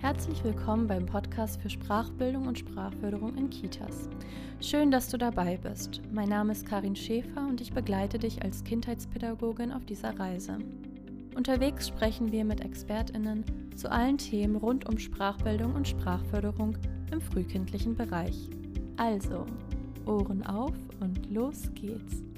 Herzlich willkommen beim Podcast für Sprachbildung und Sprachförderung in Kitas. Schön, dass du dabei bist. Mein Name ist Karin Schäfer und ich begleite dich als Kindheitspädagogin auf dieser Reise. Unterwegs sprechen wir mit ExpertInnen zu allen Themen rund um Sprachbildung und Sprachförderung im frühkindlichen Bereich. Also, Ohren auf und los geht's!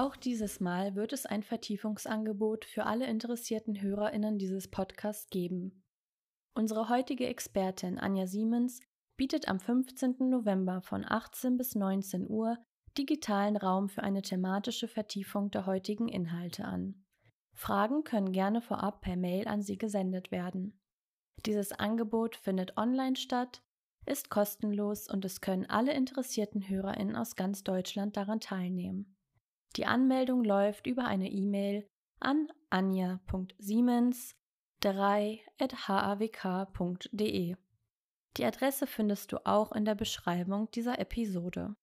Auch dieses Mal wird es ein Vertiefungsangebot für alle interessierten Hörerinnen dieses Podcasts geben. Unsere heutige Expertin Anja Siemens bietet am 15. November von 18 bis 19 Uhr digitalen Raum für eine thematische Vertiefung der heutigen Inhalte an. Fragen können gerne vorab per Mail an sie gesendet werden. Dieses Angebot findet online statt, ist kostenlos und es können alle interessierten Hörerinnen aus ganz Deutschland daran teilnehmen. Die Anmeldung läuft über eine E-Mail an anja.siemens3.hawk.de. Die Adresse findest du auch in der Beschreibung dieser Episode.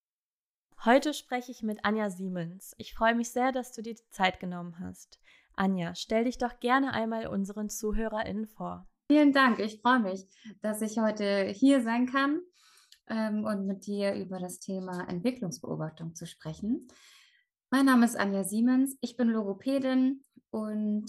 Heute spreche ich mit Anja Siemens. Ich freue mich sehr, dass du dir die Zeit genommen hast. Anja, stell dich doch gerne einmal unseren ZuhörerInnen vor. Vielen Dank. Ich freue mich, dass ich heute hier sein kann ähm, und mit dir über das Thema Entwicklungsbeobachtung zu sprechen. Mein Name ist Anja Siemens. Ich bin Logopädin und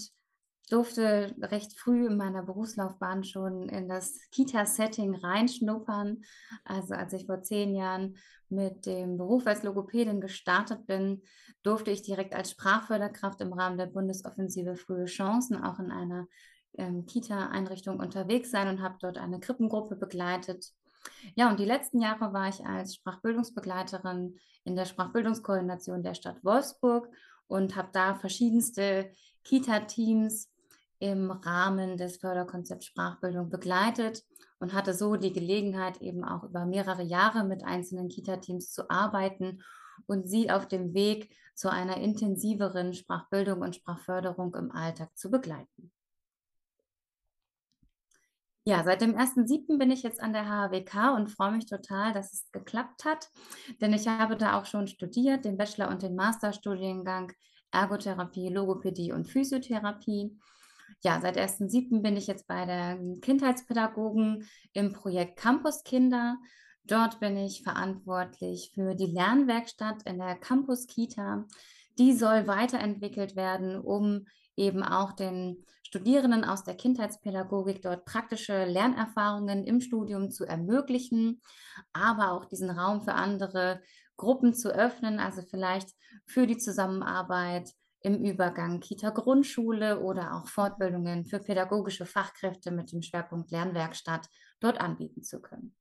durfte recht früh in meiner Berufslaufbahn schon in das Kita-Setting reinschnuppern. Also als ich vor zehn Jahren mit dem Beruf als Logopädin gestartet bin, durfte ich direkt als Sprachförderkraft im Rahmen der Bundesoffensive Frühe Chancen auch in einer ähm, Kita-Einrichtung unterwegs sein und habe dort eine Krippengruppe begleitet ja, und die letzten Jahre war ich als Sprachbildungsbegleiterin in der Sprachbildungskoordination der Stadt Wolfsburg und habe da verschiedenste Kita-Teams im Rahmen des Förderkonzepts Sprachbildung begleitet und hatte so die Gelegenheit, eben auch über mehrere Jahre mit einzelnen Kita-Teams zu arbeiten und sie auf dem Weg zu einer intensiveren Sprachbildung und Sprachförderung im Alltag zu begleiten. Ja, seit dem 1.7. bin ich jetzt an der HWK und freue mich total, dass es geklappt hat, denn ich habe da auch schon studiert, den Bachelor- und den Masterstudiengang Ergotherapie, Logopädie und Physiotherapie. Ja, seit 1.7. bin ich jetzt bei der Kindheitspädagogen im Projekt Campus Kinder. Dort bin ich verantwortlich für die Lernwerkstatt in der Campus Kita. Die soll weiterentwickelt werden, um eben auch den Studierenden aus der Kindheitspädagogik dort praktische Lernerfahrungen im Studium zu ermöglichen, aber auch diesen Raum für andere Gruppen zu öffnen, also vielleicht für die Zusammenarbeit im Übergang Kita-Grundschule oder auch Fortbildungen für pädagogische Fachkräfte mit dem Schwerpunkt Lernwerkstatt dort anbieten zu können.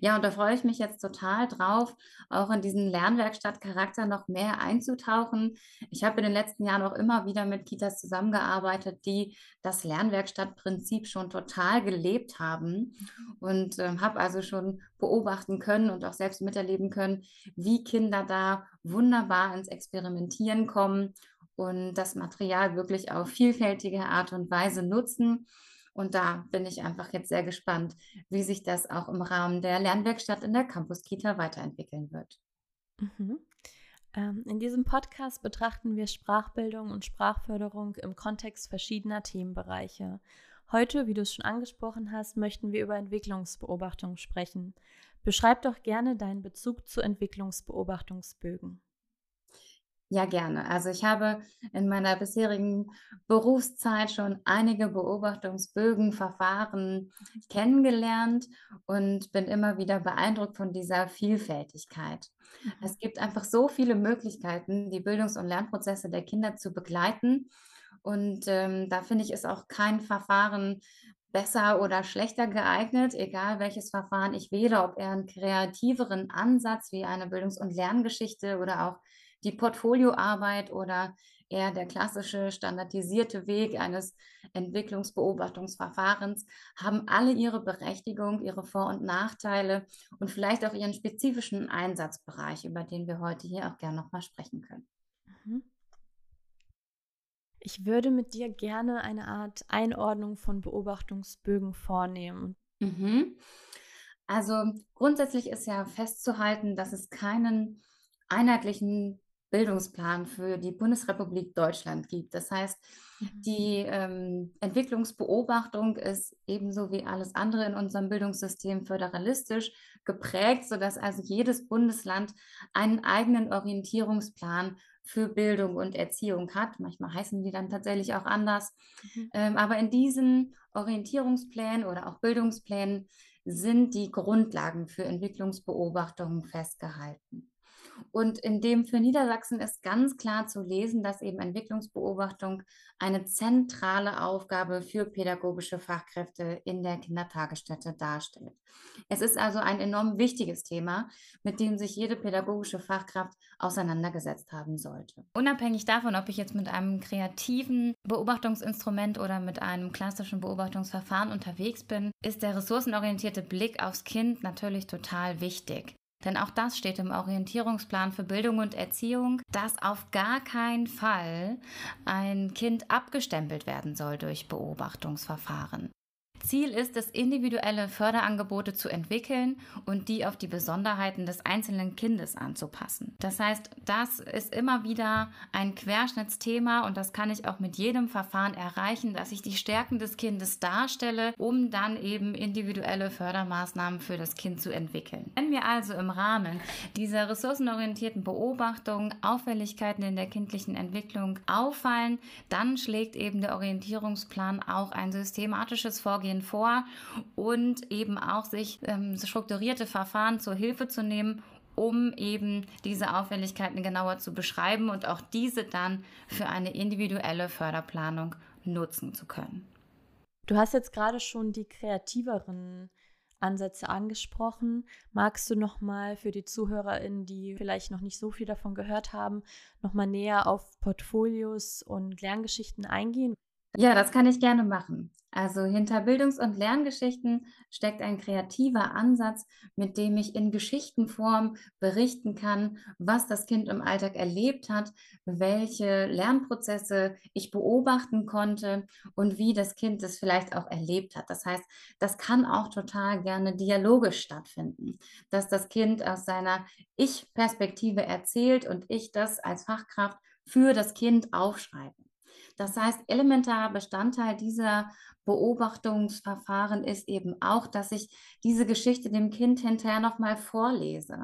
Ja, und da freue ich mich jetzt total drauf, auch in diesen Lernwerkstattcharakter noch mehr einzutauchen. Ich habe in den letzten Jahren auch immer wieder mit Kitas zusammengearbeitet, die das Lernwerkstattprinzip schon total gelebt haben und äh, habe also schon beobachten können und auch selbst miterleben können, wie Kinder da wunderbar ins Experimentieren kommen und das Material wirklich auf vielfältige Art und Weise nutzen. Und da bin ich einfach jetzt sehr gespannt, wie sich das auch im Rahmen der Lernwerkstatt in der Campus Kita weiterentwickeln wird. Mhm. Ähm, in diesem Podcast betrachten wir Sprachbildung und Sprachförderung im Kontext verschiedener Themenbereiche. Heute, wie du es schon angesprochen hast, möchten wir über Entwicklungsbeobachtung sprechen. Beschreib doch gerne deinen Bezug zu Entwicklungsbeobachtungsbögen. Ja, gerne. Also ich habe in meiner bisherigen Berufszeit schon einige Beobachtungsbögen, Verfahren kennengelernt und bin immer wieder beeindruckt von dieser Vielfältigkeit. Mhm. Es gibt einfach so viele Möglichkeiten, die Bildungs- und Lernprozesse der Kinder zu begleiten. Und ähm, da finde ich, ist auch kein Verfahren besser oder schlechter geeignet, egal welches Verfahren ich wähle, ob er einen kreativeren Ansatz wie eine Bildungs- und Lerngeschichte oder auch die Portfolioarbeit oder eher der klassische standardisierte Weg eines Entwicklungsbeobachtungsverfahrens haben alle ihre Berechtigung, ihre Vor- und Nachteile und vielleicht auch ihren spezifischen Einsatzbereich, über den wir heute hier auch gerne nochmal sprechen können. Mhm. Ich würde mit dir gerne eine Art Einordnung von Beobachtungsbögen vornehmen. Mhm. Also grundsätzlich ist ja festzuhalten, dass es keinen einheitlichen Bildungsplan für die Bundesrepublik Deutschland gibt. Das heißt, mhm. die ähm, Entwicklungsbeobachtung ist ebenso wie alles andere in unserem Bildungssystem föderalistisch geprägt, sodass also jedes Bundesland einen eigenen Orientierungsplan für Bildung und Erziehung hat. Manchmal heißen die dann tatsächlich auch anders. Mhm. Ähm, aber in diesen Orientierungsplänen oder auch Bildungsplänen sind die Grundlagen für Entwicklungsbeobachtungen festgehalten. Und in dem für Niedersachsen ist ganz klar zu lesen, dass eben Entwicklungsbeobachtung eine zentrale Aufgabe für pädagogische Fachkräfte in der Kindertagesstätte darstellt. Es ist also ein enorm wichtiges Thema, mit dem sich jede pädagogische Fachkraft auseinandergesetzt haben sollte. Unabhängig davon, ob ich jetzt mit einem kreativen Beobachtungsinstrument oder mit einem klassischen Beobachtungsverfahren unterwegs bin, ist der ressourcenorientierte Blick aufs Kind natürlich total wichtig. Denn auch das steht im Orientierungsplan für Bildung und Erziehung, dass auf gar keinen Fall ein Kind abgestempelt werden soll durch Beobachtungsverfahren. Ziel ist es, individuelle Förderangebote zu entwickeln und die auf die Besonderheiten des einzelnen Kindes anzupassen. Das heißt, das ist immer wieder ein Querschnittsthema und das kann ich auch mit jedem Verfahren erreichen, dass ich die Stärken des Kindes darstelle, um dann eben individuelle Fördermaßnahmen für das Kind zu entwickeln. Wenn wir also im Rahmen dieser ressourcenorientierten Beobachtung Auffälligkeiten in der kindlichen Entwicklung auffallen, dann schlägt eben der Orientierungsplan auch ein systematisches Vorgehen Vorgehen vor und eben auch sich ähm, strukturierte Verfahren zur Hilfe zu nehmen, um eben diese Auffälligkeiten genauer zu beschreiben und auch diese dann für eine individuelle Förderplanung nutzen zu können. Du hast jetzt gerade schon die kreativeren Ansätze angesprochen. Magst du noch mal für die Zuhörerinnen, die vielleicht noch nicht so viel davon gehört haben, noch mal näher auf Portfolios und Lerngeschichten eingehen? Ja, das kann ich gerne machen. Also hinter Bildungs- und Lerngeschichten steckt ein kreativer Ansatz, mit dem ich in Geschichtenform berichten kann, was das Kind im Alltag erlebt hat, welche Lernprozesse ich beobachten konnte und wie das Kind es vielleicht auch erlebt hat. Das heißt, das kann auch total gerne dialogisch stattfinden, dass das Kind aus seiner Ich-Perspektive erzählt und ich das als Fachkraft für das Kind aufschreibe. Das heißt, elementarer Bestandteil dieser Beobachtungsverfahren ist eben auch, dass ich diese Geschichte dem Kind hinterher nochmal vorlese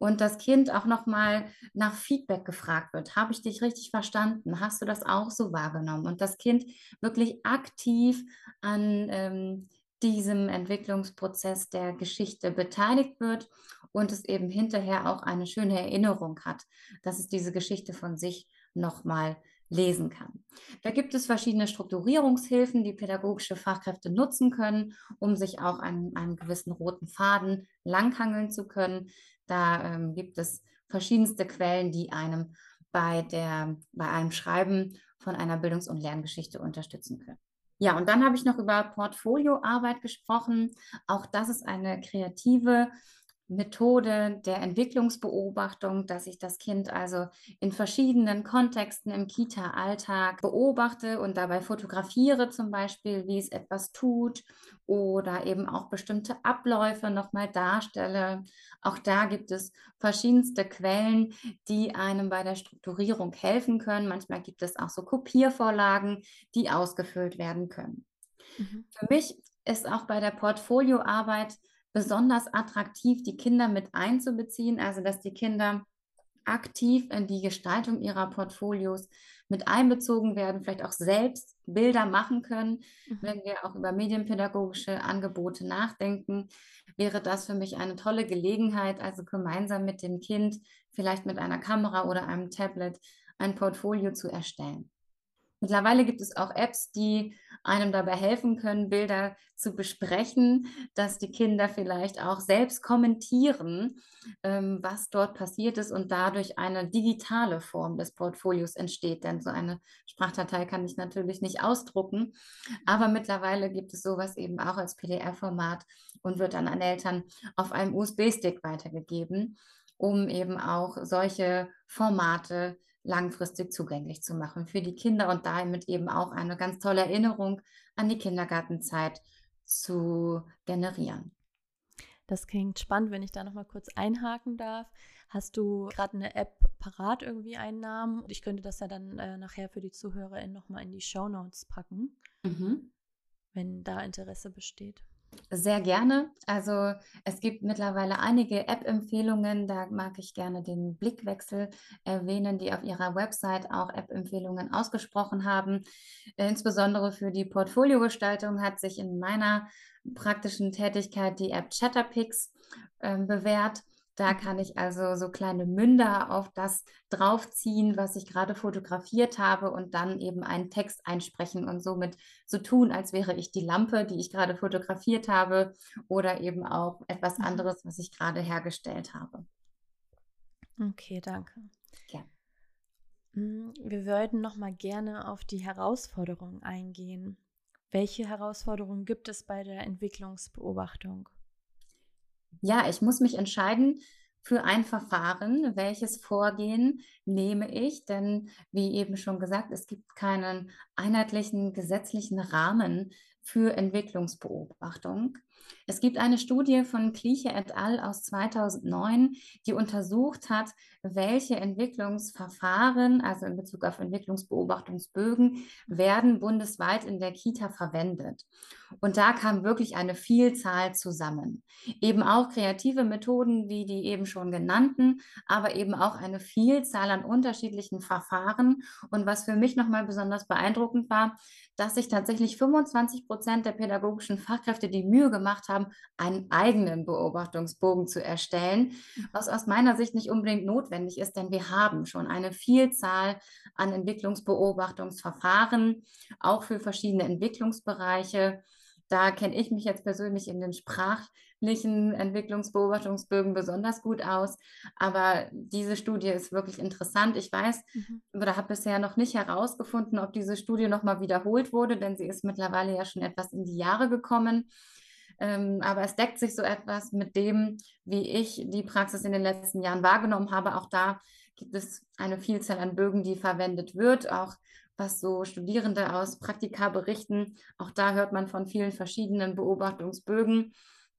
und das Kind auch nochmal nach Feedback gefragt wird. Habe ich dich richtig verstanden? Hast du das auch so wahrgenommen? Und das Kind wirklich aktiv an ähm, diesem Entwicklungsprozess der Geschichte beteiligt wird und es eben hinterher auch eine schöne Erinnerung hat, dass es diese Geschichte von sich nochmal lesen kann. Da gibt es verschiedene Strukturierungshilfen, die pädagogische Fachkräfte nutzen können, um sich auch an einem gewissen roten Faden langhangeln zu können. Da ähm, gibt es verschiedenste Quellen, die einem bei, der, bei einem Schreiben von einer Bildungs- und Lerngeschichte unterstützen können. Ja, und dann habe ich noch über Portfolioarbeit gesprochen. Auch das ist eine kreative Methode der Entwicklungsbeobachtung, dass ich das Kind also in verschiedenen Kontexten im Kita-Alltag beobachte und dabei fotografiere zum Beispiel, wie es etwas tut oder eben auch bestimmte Abläufe nochmal darstelle. Auch da gibt es verschiedenste Quellen, die einem bei der Strukturierung helfen können. Manchmal gibt es auch so Kopiervorlagen, die ausgefüllt werden können. Mhm. Für mich ist auch bei der Portfolioarbeit besonders attraktiv, die Kinder mit einzubeziehen, also dass die Kinder aktiv in die Gestaltung ihrer Portfolios mit einbezogen werden, vielleicht auch selbst Bilder machen können. Mhm. Wenn wir auch über medienpädagogische Angebote nachdenken, wäre das für mich eine tolle Gelegenheit, also gemeinsam mit dem Kind, vielleicht mit einer Kamera oder einem Tablet, ein Portfolio zu erstellen. Mittlerweile gibt es auch Apps, die einem dabei helfen können, Bilder zu besprechen, dass die Kinder vielleicht auch selbst kommentieren, ähm, was dort passiert ist und dadurch eine digitale Form des Portfolios entsteht. Denn so eine Sprachdatei kann ich natürlich nicht ausdrucken, aber mittlerweile gibt es sowas eben auch als PDF-Format und wird dann an Eltern auf einem USB-Stick weitergegeben, um eben auch solche Formate zu langfristig zugänglich zu machen für die Kinder und damit eben auch eine ganz tolle Erinnerung an die Kindergartenzeit zu generieren. Das klingt spannend, wenn ich da noch mal kurz einhaken darf. Hast du gerade eine App parat, irgendwie einen Namen? Ich könnte das ja dann äh, nachher für die ZuhörerInnen nochmal in die Show Notes packen, mhm. wenn da Interesse besteht. Sehr gerne. Also es gibt mittlerweile einige App-Empfehlungen. Da mag ich gerne den Blickwechsel erwähnen, die auf ihrer Website auch App-Empfehlungen ausgesprochen haben. Insbesondere für die Portfoliogestaltung hat sich in meiner praktischen Tätigkeit die App Chatterpix äh, bewährt. Da kann ich also so kleine Münder auf das draufziehen, was ich gerade fotografiert habe und dann eben einen Text einsprechen und somit so tun, als wäre ich die Lampe, die ich gerade fotografiert habe oder eben auch etwas mhm. anderes, was ich gerade hergestellt habe. Okay, danke. Ja. Mm, wir würden noch mal gerne auf die Herausforderungen eingehen. Welche Herausforderungen gibt es bei der Entwicklungsbeobachtung? Ja, ich muss mich entscheiden für ein Verfahren, welches Vorgehen nehme ich, denn wie eben schon gesagt, es gibt keinen einheitlichen gesetzlichen Rahmen für Entwicklungsbeobachtung. Es gibt eine Studie von Kliche et al. aus 2009, die untersucht hat, welche Entwicklungsverfahren, also in Bezug auf Entwicklungsbeobachtungsbögen, werden bundesweit in der Kita verwendet. Und da kam wirklich eine Vielzahl zusammen. Eben auch kreative Methoden wie die eben schon genannten, aber eben auch eine Vielzahl an unterschiedlichen Verfahren. Und was für mich nochmal besonders beeindruckend war, dass sich tatsächlich 25 Prozent der pädagogischen Fachkräfte die Mühe gemacht haben, einen eigenen Beobachtungsbogen zu erstellen, was aus meiner Sicht nicht unbedingt notwendig ist, denn wir haben schon eine Vielzahl an Entwicklungsbeobachtungsverfahren, auch für verschiedene Entwicklungsbereiche. Da kenne ich mich jetzt persönlich in den sprachlichen Entwicklungsbeobachtungsbögen besonders gut aus. Aber diese Studie ist wirklich interessant. Ich weiß mhm. oder habe bisher noch nicht herausgefunden, ob diese Studie nochmal wiederholt wurde, denn sie ist mittlerweile ja schon etwas in die Jahre gekommen. Ähm, aber es deckt sich so etwas mit dem, wie ich die Praxis in den letzten Jahren wahrgenommen habe. Auch da gibt es eine Vielzahl an Bögen, die verwendet wird, auch was so Studierende aus Praktika berichten. Auch da hört man von vielen verschiedenen Beobachtungsbögen.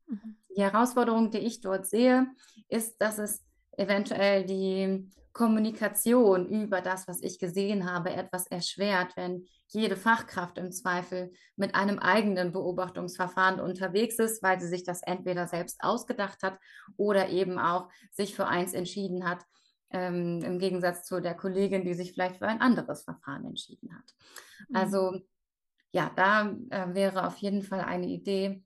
Mhm. Die Herausforderung, die ich dort sehe, ist, dass es eventuell die Kommunikation über das, was ich gesehen habe, etwas erschwert, wenn jede Fachkraft im Zweifel mit einem eigenen Beobachtungsverfahren unterwegs ist, weil sie sich das entweder selbst ausgedacht hat oder eben auch sich für eins entschieden hat, ähm, im Gegensatz zu der Kollegin, die sich vielleicht für ein anderes Verfahren entschieden hat. Mhm. Also ja, da äh, wäre auf jeden Fall eine Idee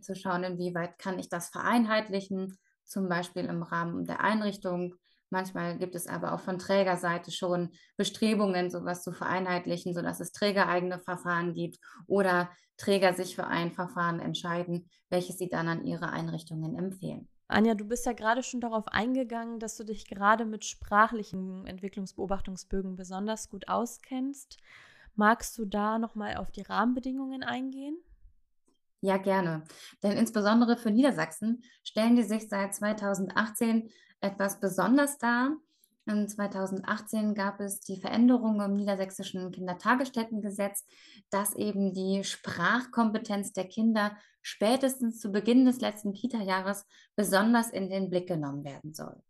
zu schauen, inwieweit kann ich das vereinheitlichen, zum Beispiel im Rahmen der Einrichtung. Manchmal gibt es aber auch von Trägerseite schon Bestrebungen, sowas zu vereinheitlichen, sodass es trägereigene Verfahren gibt oder Träger sich für ein Verfahren entscheiden, welches sie dann an ihre Einrichtungen empfehlen. Anja, du bist ja gerade schon darauf eingegangen, dass du dich gerade mit sprachlichen Entwicklungsbeobachtungsbögen besonders gut auskennst. Magst du da nochmal auf die Rahmenbedingungen eingehen? Ja, gerne. Denn insbesondere für Niedersachsen stellen die sich seit 2018 etwas besonders dar. In 2018 gab es die Veränderung im niedersächsischen Kindertagesstättengesetz, dass eben die Sprachkompetenz der Kinder spätestens zu Beginn des letzten Kita-Jahres besonders in den Blick genommen werden soll.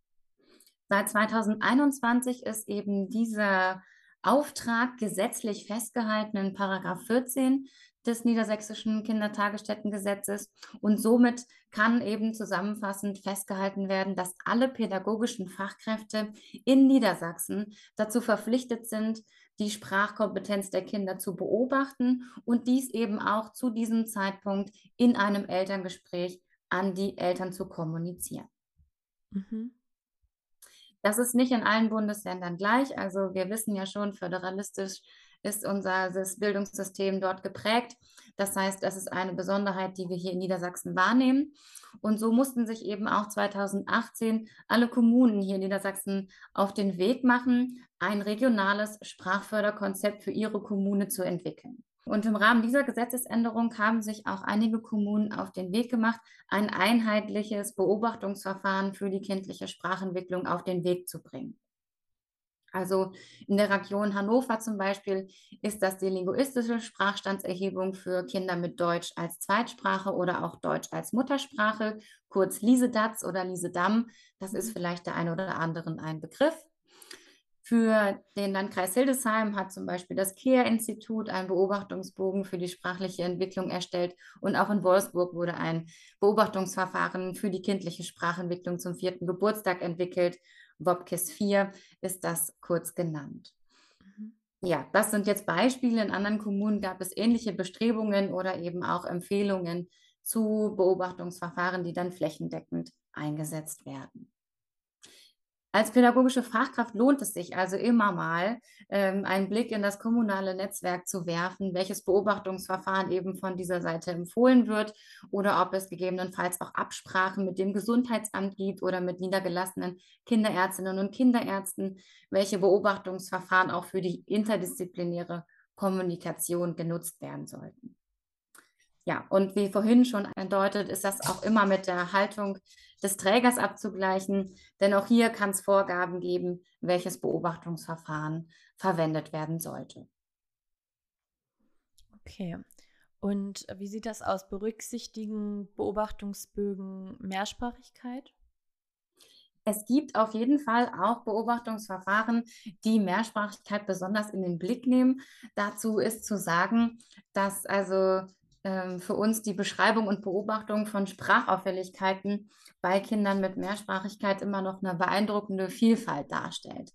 Seit 2021 ist eben dieser Auftrag gesetzlich festgehalten in Paragraph 14 des niedersächsischen Kindertagesstättengesetzes. Und somit kann eben zusammenfassend festgehalten werden, dass alle pädagogischen Fachkräfte in Niedersachsen dazu verpflichtet sind, die Sprachkompetenz der Kinder zu beobachten und dies eben auch zu diesem Zeitpunkt in einem Elterngespräch an die Eltern zu kommunizieren. Mhm. Das ist nicht in allen Bundesländern gleich. Also wir wissen ja schon, föderalistisch ist unser Bildungssystem dort geprägt. Das heißt, das ist eine Besonderheit, die wir hier in Niedersachsen wahrnehmen. Und so mussten sich eben auch 2018 alle Kommunen hier in Niedersachsen auf den Weg machen, ein regionales Sprachförderkonzept für ihre Kommune zu entwickeln. Und im Rahmen dieser Gesetzesänderung haben sich auch einige Kommunen auf den Weg gemacht, ein einheitliches Beobachtungsverfahren für die kindliche Sprachentwicklung auf den Weg zu bringen. Also in der Region Hannover zum Beispiel ist das die linguistische Sprachstandserhebung für Kinder mit Deutsch als Zweitsprache oder auch Deutsch als Muttersprache, kurz LISEDATS oder LISEDAM. Das ist mhm. vielleicht der eine oder anderen ein Begriff. Für den Landkreis Hildesheim hat zum Beispiel das KEA-Institut einen Beobachtungsbogen für die sprachliche Entwicklung erstellt und auch in Wolfsburg wurde ein Beobachtungsverfahren für die kindliche Sprachentwicklung zum vierten Geburtstag entwickelt. WOPKIS 4 ist das kurz genannt. Mhm. Ja, das sind jetzt Beispiele. In anderen Kommunen gab es ähnliche Bestrebungen oder eben auch Empfehlungen zu Beobachtungsverfahren, die dann flächendeckend eingesetzt werden. Als pädagogische Fachkraft lohnt es sich also immer mal, ähm, einen Blick in das kommunale Netzwerk zu werfen, welches Beobachtungsverfahren eben von dieser Seite empfohlen wird oder ob es gegebenenfalls auch Absprachen mit dem Gesundheitsamt gibt oder mit niedergelassenen Kinderärztinnen und Kinderärzten, welche Beobachtungsverfahren auch für die interdisziplinäre Kommunikation genutzt werden sollten. Ja, und wie vorhin schon andeutet, ist das auch immer mit der Haltung des Trägers abzugleichen, denn auch hier kann es Vorgaben geben, welches Beobachtungsverfahren verwendet werden sollte. Okay. Und wie sieht das aus? Berücksichtigen Beobachtungsbögen Mehrsprachigkeit? Es gibt auf jeden Fall auch Beobachtungsverfahren, die Mehrsprachigkeit besonders in den Blick nehmen. Dazu ist zu sagen, dass also ähm, für uns die Beschreibung und Beobachtung von Sprachauffälligkeiten bei Kindern mit Mehrsprachigkeit immer noch eine beeindruckende Vielfalt darstellt.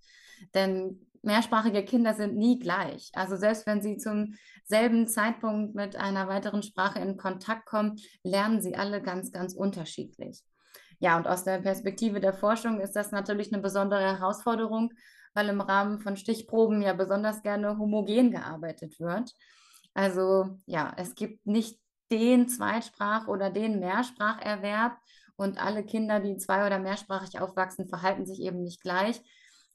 Denn mehrsprachige Kinder sind nie gleich. Also selbst wenn sie zum selben Zeitpunkt mit einer weiteren Sprache in Kontakt kommen, lernen sie alle ganz, ganz unterschiedlich. Ja, und aus der Perspektive der Forschung ist das natürlich eine besondere Herausforderung, weil im Rahmen von Stichproben ja besonders gerne homogen gearbeitet wird. Also ja, es gibt nicht den Zweitsprach- oder den Mehrspracherwerb und alle Kinder, die zwei- oder mehrsprachig aufwachsen, verhalten sich eben nicht gleich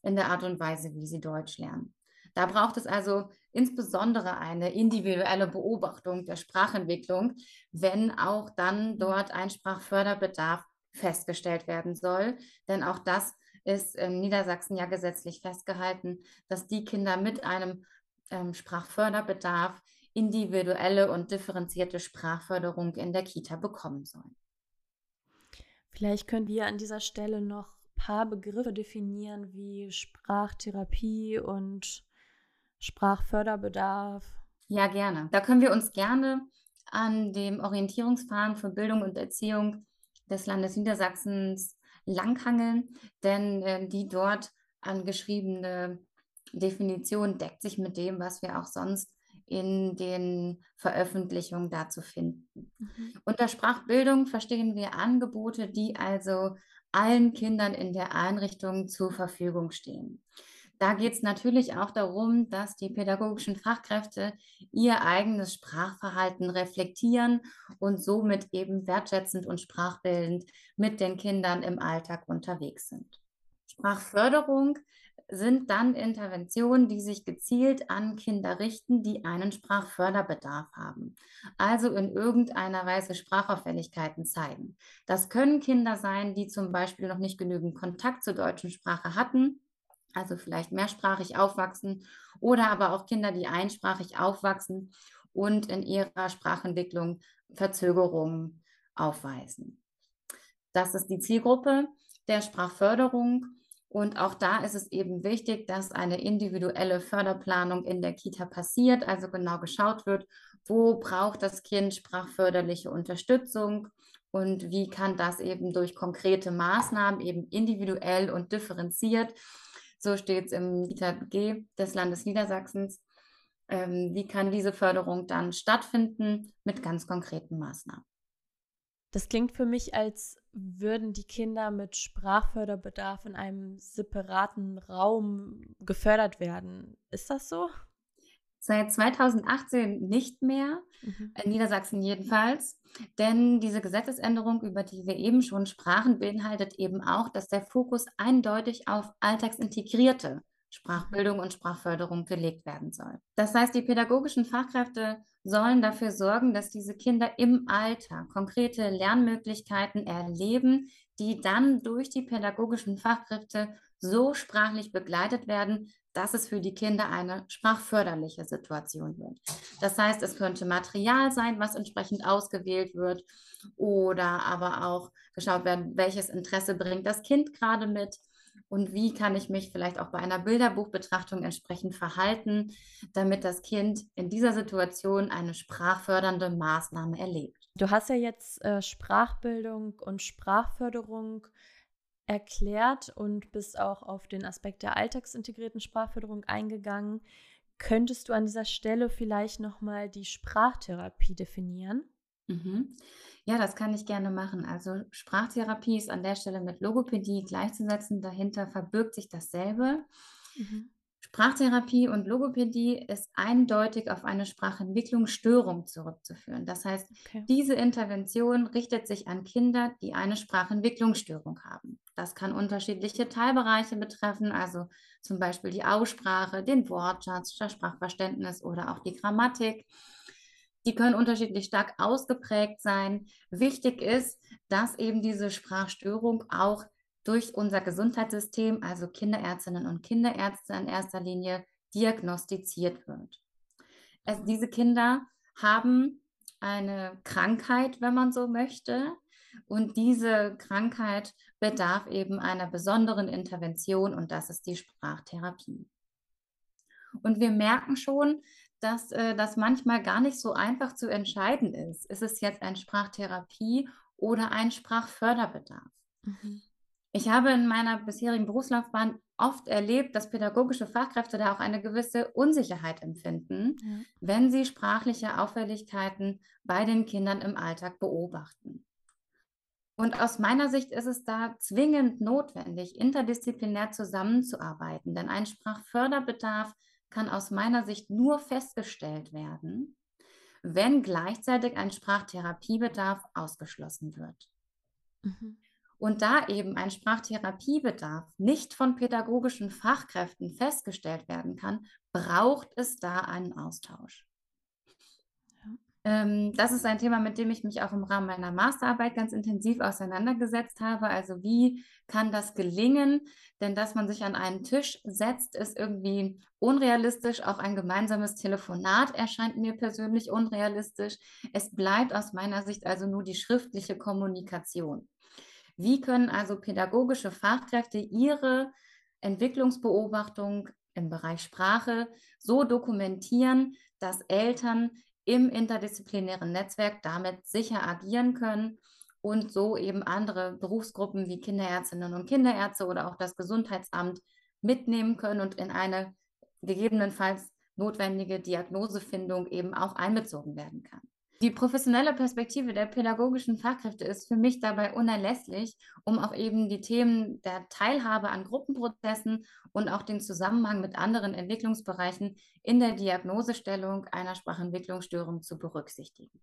in der Art und Weise, wie sie Deutsch lernen. Da braucht es also insbesondere eine individuelle Beobachtung der Sprachentwicklung, wenn auch dann dort ein Sprachförderbedarf festgestellt werden soll. Denn auch das ist in Niedersachsen ja gesetzlich festgehalten, dass die Kinder mit einem ähm, Sprachförderbedarf individuelle und differenzierte Sprachförderung in der Kita bekommen sollen. Vielleicht können wir an dieser Stelle noch ein paar Begriffe definieren wie Sprachtherapie und Sprachförderbedarf. Ja, gerne. Da können wir uns gerne an dem Orientierungsfahren für Bildung und Erziehung des Landes Niedersachsens langhangeln, denn äh, die dort angeschriebene Definition deckt sich mit dem, was wir auch sonst in den Veröffentlichungen dazu finden. Mhm. Unter Sprachbildung verstehen wir Angebote, die also allen Kindern in der Einrichtung zur Verfügung stehen. Da geht es natürlich auch darum, dass die pädagogischen Fachkräfte ihr eigenes Sprachverhalten reflektieren und somit eben wertschätzend und sprachbildend mit den Kindern im Alltag unterwegs sind. Sprachförderung sind dann Interventionen, die sich gezielt an Kinder richten, die einen Sprachförderbedarf haben, also in irgendeiner Weise Sprachauffälligkeiten zeigen. Das können Kinder sein, die zum Beispiel noch nicht genügend Kontakt zur deutschen Sprache hatten, also vielleicht mehrsprachig aufwachsen, oder aber auch Kinder, die einsprachig aufwachsen und in ihrer Sprachentwicklung Verzögerungen aufweisen. Das ist die Zielgruppe der Sprachförderung. Und auch da ist es eben wichtig, dass eine individuelle Förderplanung in der Kita passiert, also genau geschaut wird, wo braucht das Kind sprachförderliche Unterstützung und wie kann das eben durch konkrete Maßnahmen eben individuell und differenziert, so steht es im kita des Landes Niedersachsens, ähm, wie kann diese Förderung dann stattfinden mit ganz konkreten Maßnahmen. Das klingt für mich, als würden die Kinder mit Sprachförderbedarf in einem separaten Raum gefördert werden. Ist das so? Seit 2018 nicht mehr, mhm. in Niedersachsen jedenfalls. Denn diese Gesetzesänderung, über die wir eben schon sprachen, beinhaltet eben auch, dass der Fokus eindeutig auf alltagsintegrierte Sprachbildung und Sprachförderung gelegt werden soll. Das heißt, die pädagogischen Fachkräfte sollen dafür sorgen, dass diese Kinder im Alter konkrete Lernmöglichkeiten erleben, die dann durch die pädagogischen Fachkräfte so sprachlich begleitet werden, dass es für die Kinder eine sprachförderliche Situation wird. Das heißt, es könnte Material sein, was entsprechend ausgewählt wird oder aber auch geschaut werden, welches Interesse bringt das Kind gerade mit und wie kann ich mich vielleicht auch bei einer Bilderbuchbetrachtung entsprechend verhalten, damit das Kind in dieser Situation eine sprachfördernde Maßnahme erlebt. Du hast ja jetzt äh, Sprachbildung und Sprachförderung erklärt und bist auch auf den Aspekt der alltagsintegrierten Sprachförderung eingegangen. Könntest du an dieser Stelle vielleicht nochmal die Sprachtherapie definieren? Mhm. Ja, das kann ich gerne machen. Also Sprachtherapie ist an der Stelle mit Logopädie gleichzusetzen. Dahinter verbirgt sich dasselbe. Mhm. Sprachtherapie und Logopädie ist eindeutig auf eine Sprachentwicklungsstörung zurückzuführen. Das heißt, okay. diese Intervention richtet sich an Kinder, die eine Sprachentwicklungsstörung haben. Das kann unterschiedliche Teilbereiche betreffen, also zum Beispiel die Aussprache, den Wortschatz, das Sprachverständnis oder auch die Grammatik. Die können unterschiedlich stark ausgeprägt sein. Wichtig ist, dass eben diese Sprachstörung auch durch unser Gesundheitssystem, also Kinderärztinnen und Kinderärzte in erster Linie, diagnostiziert wird. Also diese Kinder haben eine Krankheit, wenn man so möchte, und diese Krankheit bedarf eben einer besonderen Intervention und das ist die Sprachtherapie. Und wir merken schon, dass äh, das manchmal gar nicht so einfach zu entscheiden ist. Ist es jetzt ein Sprachtherapie oder ein Sprachförderbedarf? Mhm. Ich habe in meiner bisherigen Berufslaufbahn oft erlebt, dass pädagogische Fachkräfte da auch eine gewisse Unsicherheit empfinden, ja. wenn sie sprachliche Auffälligkeiten bei den Kindern im Alltag beobachten. Und aus meiner Sicht ist es da zwingend notwendig, interdisziplinär zusammenzuarbeiten, denn ein Sprachförderbedarf kann aus meiner Sicht nur festgestellt werden, wenn gleichzeitig ein Sprachtherapiebedarf ausgeschlossen wird. Mhm. Und da eben ein Sprachtherapiebedarf nicht von pädagogischen Fachkräften festgestellt werden kann, braucht es da einen Austausch. Ähm, das ist ein Thema, mit dem ich mich auch im Rahmen meiner Masterarbeit ganz intensiv auseinandergesetzt habe. Also wie kann das gelingen? Denn dass man sich an einen Tisch setzt, ist irgendwie unrealistisch. Auch ein gemeinsames Telefonat erscheint mir persönlich unrealistisch. Es bleibt aus meiner Sicht also nur die schriftliche Kommunikation. Wie können also pädagogische Fachkräfte ihre Entwicklungsbeobachtung im Bereich Sprache so dokumentieren, dass Eltern im interdisziplinären Netzwerk damit sicher agieren können und so eben andere Berufsgruppen wie Kinderärztinnen und Kinderärzte oder auch das Gesundheitsamt mitnehmen können und in eine gegebenenfalls notwendige Diagnosefindung eben auch einbezogen werden kann. Die professionelle Perspektive der pädagogischen Fachkräfte ist für mich dabei unerlässlich, um auch eben die Themen der Teilhabe an Gruppenprozessen und auch den Zusammenhang mit anderen Entwicklungsbereichen in der Diagnosestellung einer Sprachentwicklungsstörung zu berücksichtigen.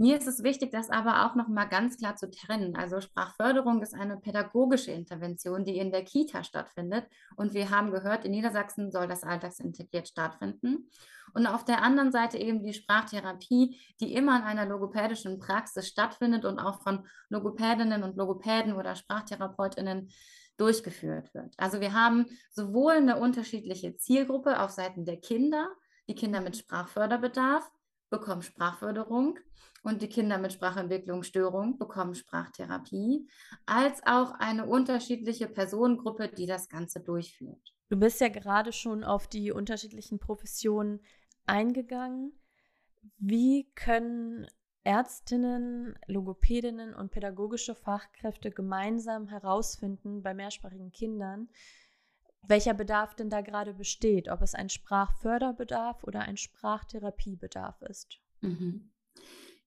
Mir ist es wichtig, das aber auch noch mal ganz klar zu trennen. Also Sprachförderung ist eine pädagogische Intervention, die in der Kita stattfindet. Und wir haben gehört, in Niedersachsen soll das alltagsintegriert stattfinden. Und auf der anderen Seite eben die Sprachtherapie, die immer in einer logopädischen Praxis stattfindet und auch von Logopädinnen und Logopäden oder Sprachtherapeutinnen durchgeführt wird. Also wir haben sowohl eine unterschiedliche Zielgruppe auf Seiten der Kinder, die Kinder mit Sprachförderbedarf bekommen Sprachförderung und die Kinder mit Sprachentwicklungsstörung bekommen Sprachtherapie, als auch eine unterschiedliche Personengruppe, die das Ganze durchführt. Du bist ja gerade schon auf die unterschiedlichen Professionen eingegangen. Wie können Ärztinnen, Logopädinnen und pädagogische Fachkräfte gemeinsam herausfinden bei mehrsprachigen Kindern, welcher Bedarf denn da gerade besteht, ob es ein Sprachförderbedarf oder ein Sprachtherapiebedarf ist. Mhm.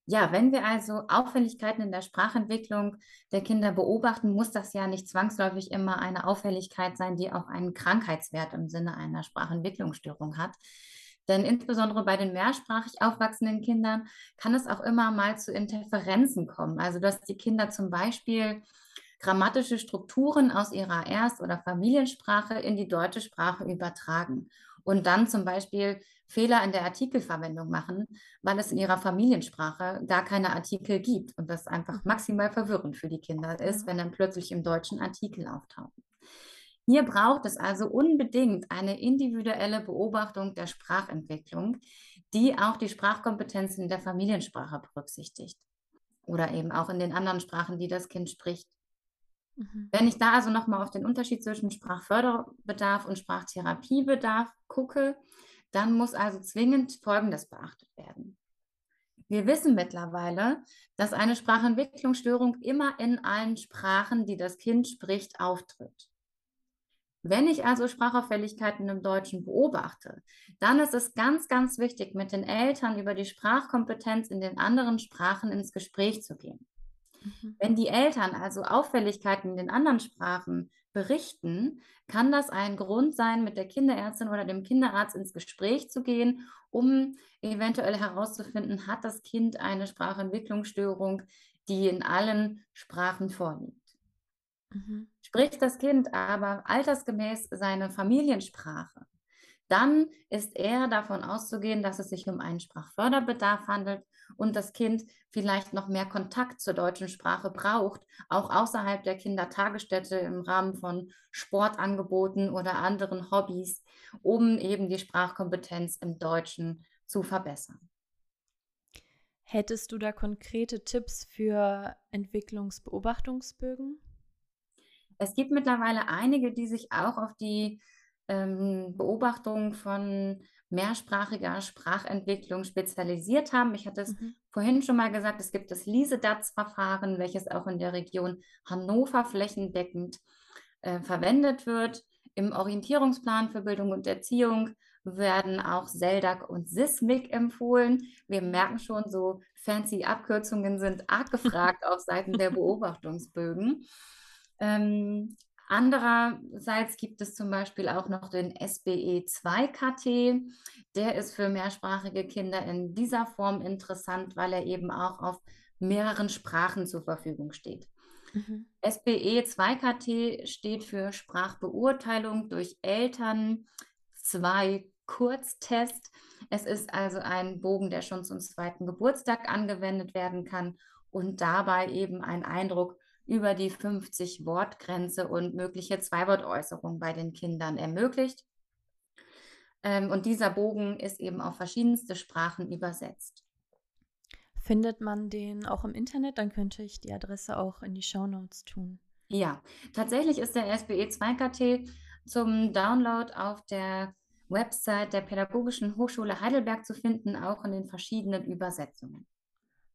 Ja, wenn wir also Auffälligkeiten in der Sprachentwicklung der Kinder beobachten, muss das ja nicht zwangsläufig immer eine Auffälligkeit sein, die auch einen Krankheitswert im Sinne einer Sprachentwicklungsstörung hat. Denn insbesondere bei den mehrsprachig aufwachsenden Kindern kann es auch immer mal zu Interferenzen kommen. Also dass die Kinder zum Beispiel grammatische Strukturen aus ihrer Erst- oder Familiensprache in die deutsche Sprache übertragen und dann zum Beispiel Fehler in der Artikelverwendung machen, weil es in ihrer Familiensprache gar keine Artikel gibt und das einfach mhm. maximal verwirrend für die Kinder ist, wenn dann plötzlich im Deutschen Artikel auftauchen. Hier braucht es also unbedingt eine individuelle Beobachtung der Sprachentwicklung, die auch die Sprachkompetenzen der Familiensprache berücksichtigt oder eben auch in den anderen Sprachen, die das Kind spricht. Mhm. Wenn ich da also nochmal auf den Unterschied zwischen Sprachförderbedarf und Sprachtherapiebedarf gucke, dann muss also zwingend Folgendes beachtet werden. Wir wissen mittlerweile, dass eine Sprachentwicklungsstörung immer in allen Sprachen, die das Kind spricht, auftritt. Wenn ich also Sprachauffälligkeiten im Deutschen beobachte, dann ist es ganz, ganz wichtig, mit den Eltern über die Sprachkompetenz in den anderen Sprachen ins Gespräch zu gehen. Mhm. Wenn die Eltern also Auffälligkeiten in den anderen Sprachen berichten, kann das ein Grund sein, mit der Kinderärztin oder dem Kinderarzt ins Gespräch zu gehen, um eventuell herauszufinden, hat das Kind eine Sprachentwicklungsstörung, die in allen Sprachen vorliegt. Mhm. Spricht das Kind aber altersgemäß seine Familiensprache, dann ist eher davon auszugehen, dass es sich um einen Sprachförderbedarf handelt und das Kind vielleicht noch mehr Kontakt zur deutschen Sprache braucht, auch außerhalb der Kindertagesstätte im Rahmen von Sportangeboten oder anderen Hobbys, um eben die Sprachkompetenz im Deutschen zu verbessern. Hättest du da konkrete Tipps für Entwicklungsbeobachtungsbögen? Es gibt mittlerweile einige, die sich auch auf die ähm, Beobachtung von mehrsprachiger Sprachentwicklung spezialisiert haben. Ich hatte es mhm. vorhin schon mal gesagt, es gibt das Liesedatz-Verfahren, welches auch in der Region Hannover flächendeckend äh, verwendet wird. Im Orientierungsplan für Bildung und Erziehung werden auch SELDAC und SISMIC empfohlen. Wir merken schon, so fancy Abkürzungen sind arg gefragt auf Seiten der Beobachtungsbögen. Ähm, Andererseits gibt es zum Beispiel auch noch den SBE 2KT. Der ist für mehrsprachige Kinder in dieser Form interessant, weil er eben auch auf mehreren Sprachen zur Verfügung steht. Mhm. SBE 2KT steht für Sprachbeurteilung durch Eltern 2 Kurztest. Es ist also ein Bogen, der schon zum zweiten Geburtstag angewendet werden kann und dabei eben ein Eindruck über die 50-Wort-Grenze und mögliche Zweiwortäußerungen bei den Kindern ermöglicht. Ähm, und dieser Bogen ist eben auf verschiedenste Sprachen übersetzt. Findet man den auch im Internet? Dann könnte ich die Adresse auch in die Show Notes tun. Ja, tatsächlich ist der SBE 2KT zum Download auf der Website der Pädagogischen Hochschule Heidelberg zu finden, auch in den verschiedenen Übersetzungen.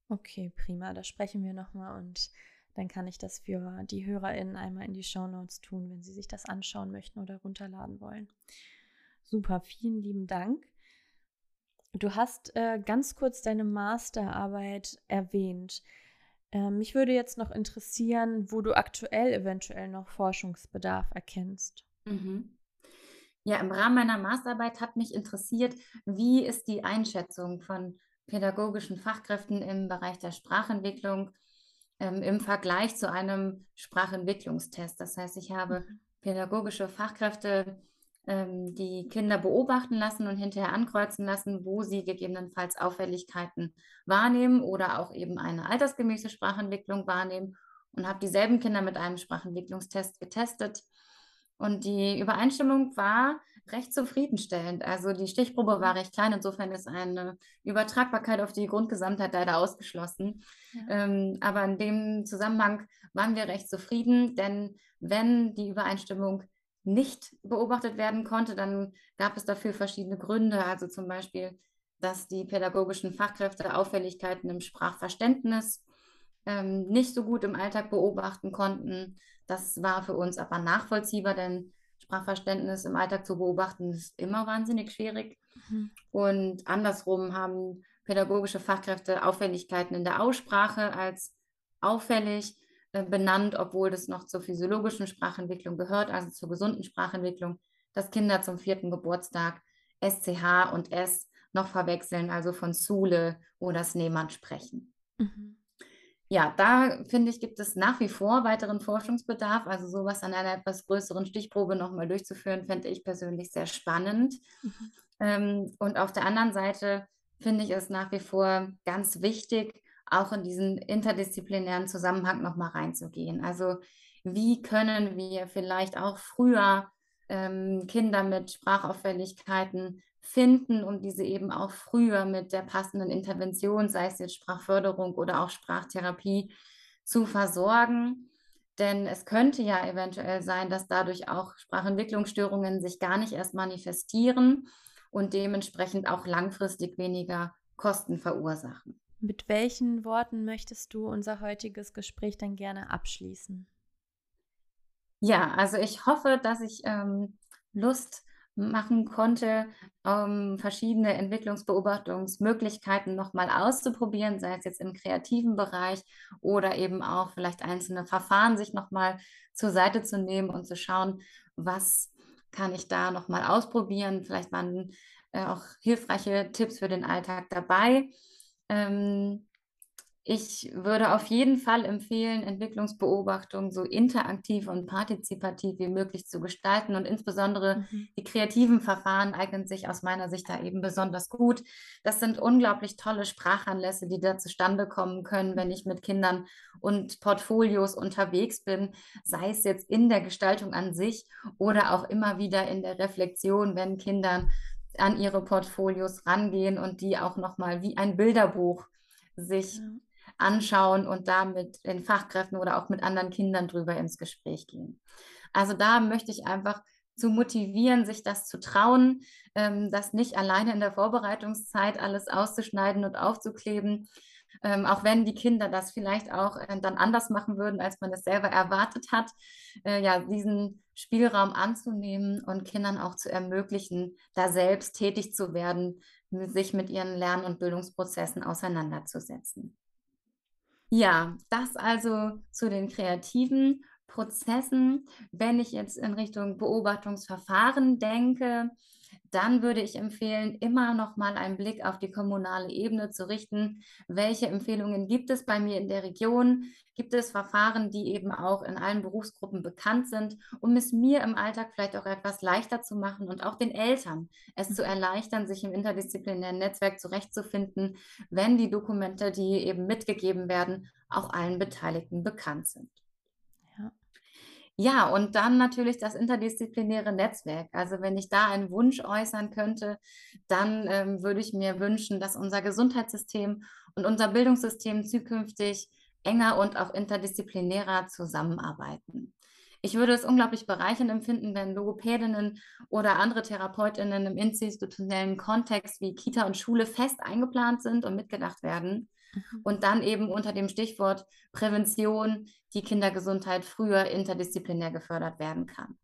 Okay, prima. Da sprechen wir nochmal und dann kann ich das für die HörerInnen einmal in die Show Notes tun, wenn sie sich das anschauen möchten oder runterladen wollen. Super, vielen lieben Dank. Du hast äh, ganz kurz deine Masterarbeit erwähnt. Äh, mich würde jetzt noch interessieren, wo du aktuell eventuell noch Forschungsbedarf erkennst. Mhm. Ja, im Rahmen meiner Masterarbeit hat mich interessiert, wie ist die Einschätzung von pädagogischen Fachkräften im Bereich der Sprachentwicklung ähm, im Vergleich zu einem Sprachentwicklungstest. Das heißt, ich habe mhm. pädagogische Fachkräfte ähm, die Kinder beobachten lassen und hinterher ankreuzen lassen, wo sie gegebenenfalls Auffälligkeiten wahrnehmen oder auch eben eine altersgemäße Sprachentwicklung wahrnehmen und habe dieselben Kinder mit einem Sprachentwicklungstest getestet. Und die Übereinstimmung war recht zufriedenstellend. Also die Stichprobe war recht klein, insofern ist eine Übertragbarkeit auf die Grundgesamtheit leider ausgeschlossen. Ja. Ähm, aber in dem Zusammenhang waren wir recht zufrieden, denn wenn die Übereinstimmung nicht beobachtet werden konnte, dann gab es dafür verschiedene Gründe. Also zum Beispiel, dass die pädagogischen Fachkräfte Auffälligkeiten im Sprachverständnis ähm, nicht so gut im Alltag beobachten konnten. Das war für uns aber nachvollziehbar, denn Sprachverständnis im Alltag zu beobachten, ist immer wahnsinnig schwierig. Mhm. Und andersrum haben pädagogische Fachkräfte Auffälligkeiten in der Aussprache als auffällig äh, benannt, obwohl das noch zur physiologischen Sprachentwicklung gehört, also zur gesunden Sprachentwicklung, dass Kinder zum vierten Geburtstag SCH und S noch verwechseln, also von Sule oder Sneemann sprechen. Mhm ja, da finde ich, gibt es nach wie vor weiteren Forschungsbedarf. Also sowas an einer etwas größeren Stichprobe nochmal durchzuführen, fände ich persönlich sehr spannend. Mhm. Ähm, und auf der anderen Seite finde ich es nach wie vor ganz wichtig, auch in diesen interdisziplinären Zusammenhang nochmal reinzugehen. Also wie können wir vielleicht auch früher ähm, Kinder mit Sprachauffälligkeiten finden und diese eben auch früher mit der passenden Intervention, sei es jetzt Sprachförderung oder auch Sprachtherapie, zu versorgen. Denn es könnte ja eventuell sein, dass dadurch auch Sprachentwicklungsstörungen sich gar nicht erst manifestieren und dementsprechend auch langfristig weniger Kosten verursachen. Mit welchen Worten möchtest du unser heutiges Gespräch dann gerne abschließen? Ja, also ich hoffe, dass ich ähm, Lust machen konnte, um verschiedene Entwicklungsbeobachtungsmöglichkeiten nochmal auszuprobieren, sei es jetzt im kreativen Bereich oder eben auch vielleicht einzelne Verfahren sich nochmal zur Seite zu nehmen und zu schauen, was kann ich da nochmal ausprobieren. Vielleicht waren äh, auch hilfreiche Tipps für den Alltag dabei. Ähm, ich würde auf jeden Fall empfehlen, Entwicklungsbeobachtung so interaktiv und partizipativ wie möglich zu gestalten. Und insbesondere mhm. die kreativen Verfahren eignen sich aus meiner Sicht da eben besonders gut. Das sind unglaublich tolle Sprachanlässe, die da zustande kommen können, wenn ich mit Kindern und Portfolios unterwegs bin, sei es jetzt in der Gestaltung an sich oder auch immer wieder in der Reflexion, wenn Kinder an ihre Portfolios rangehen und die auch nochmal wie ein Bilderbuch sich ja anschauen und da mit den Fachkräften oder auch mit anderen Kindern drüber ins Gespräch gehen. Also da möchte ich einfach zu motivieren, sich das zu trauen, ähm, das nicht alleine in der Vorbereitungszeit alles auszuschneiden und aufzukleben, ähm, auch wenn die Kinder das vielleicht auch äh, dann anders machen würden, als man es selber erwartet hat, äh, ja, diesen Spielraum anzunehmen und Kindern auch zu ermöglichen, da selbst tätig zu werden, sich mit ihren Lern- und Bildungsprozessen auseinanderzusetzen. Ja, das also zu den kreativen Prozessen. Wenn ich jetzt in Richtung Beobachtungsverfahren denke, dann würde ich empfehlen, immer noch mal einen Blick auf die kommunale Ebene zu richten. Welche Empfehlungen gibt es bei mir in der Region? Gibt es Verfahren, die eben auch in allen Berufsgruppen bekannt sind, um es mir im Alltag vielleicht auch etwas leichter zu machen und auch den Eltern es zu mhm. erleichtern, sich im interdisziplinären Netzwerk zurechtzufinden, wenn die Dokumente, die eben mitgegeben werden, auch allen Beteiligten bekannt sind. Ja, und dann natürlich das interdisziplinäre Netzwerk. Also wenn ich da einen Wunsch äußern könnte, dann ähm, würde ich mir wünschen, dass unser Gesundheitssystem und unser Bildungssystem zukünftig enger und auch interdisziplinärer zusammenarbeiten. Ich würde es unglaublich bereichernd empfinden, wenn Logopädinnen oder andere Therapeutinnen im institutionellen Kontext wie Kita und Schule fest eingeplant sind und mitgedacht werden Mhm. Und dann eben unter dem Stichwort Prävention die Kindergesundheit früher interdisziplinär gefördert werden kann.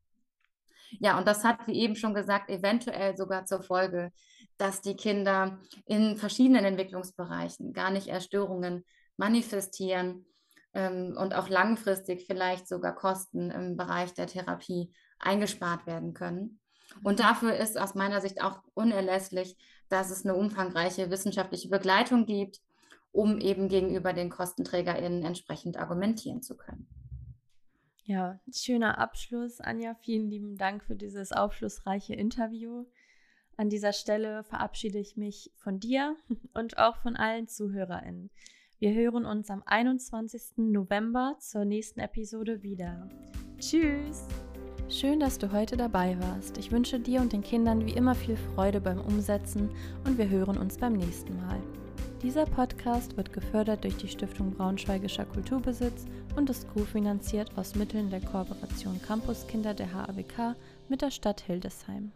Ja, und das hat, wie eben schon gesagt, eventuell sogar zur Folge, dass die Kinder in verschiedenen Entwicklungsbereichen gar nicht erst Störungen manifestieren ähm, und auch langfristig vielleicht sogar Kosten im Bereich der Therapie eingespart werden können. Und mhm. dafür ist aus meiner Sicht auch unerlässlich, dass es eine umfangreiche wissenschaftliche Begleitung gibt, um eben gegenüber den KostenträgerInnen entsprechend argumentieren zu können. Ja, schöner Abschluss. Anja, vielen lieben Dank für dieses aufschlussreiche Interview. An dieser Stelle verabschiede ich mich von dir und auch von allen ZuhörerInnen. Wir hören uns am 21. November zur nächsten Episode wieder. Tschüss! Schön, dass du heute dabei warst. Ich wünsche dir und den Kindern wie immer viel Freude beim Umsetzen und wir hören uns beim nächsten Mal. Dieser Podcast wird gefördert durch die Stiftung Braunschweigischer Kulturbesitz und ist kofinanziert aus Mitteln der Kooperation Campuskinder der HAWK mit der Stadt Hildesheim.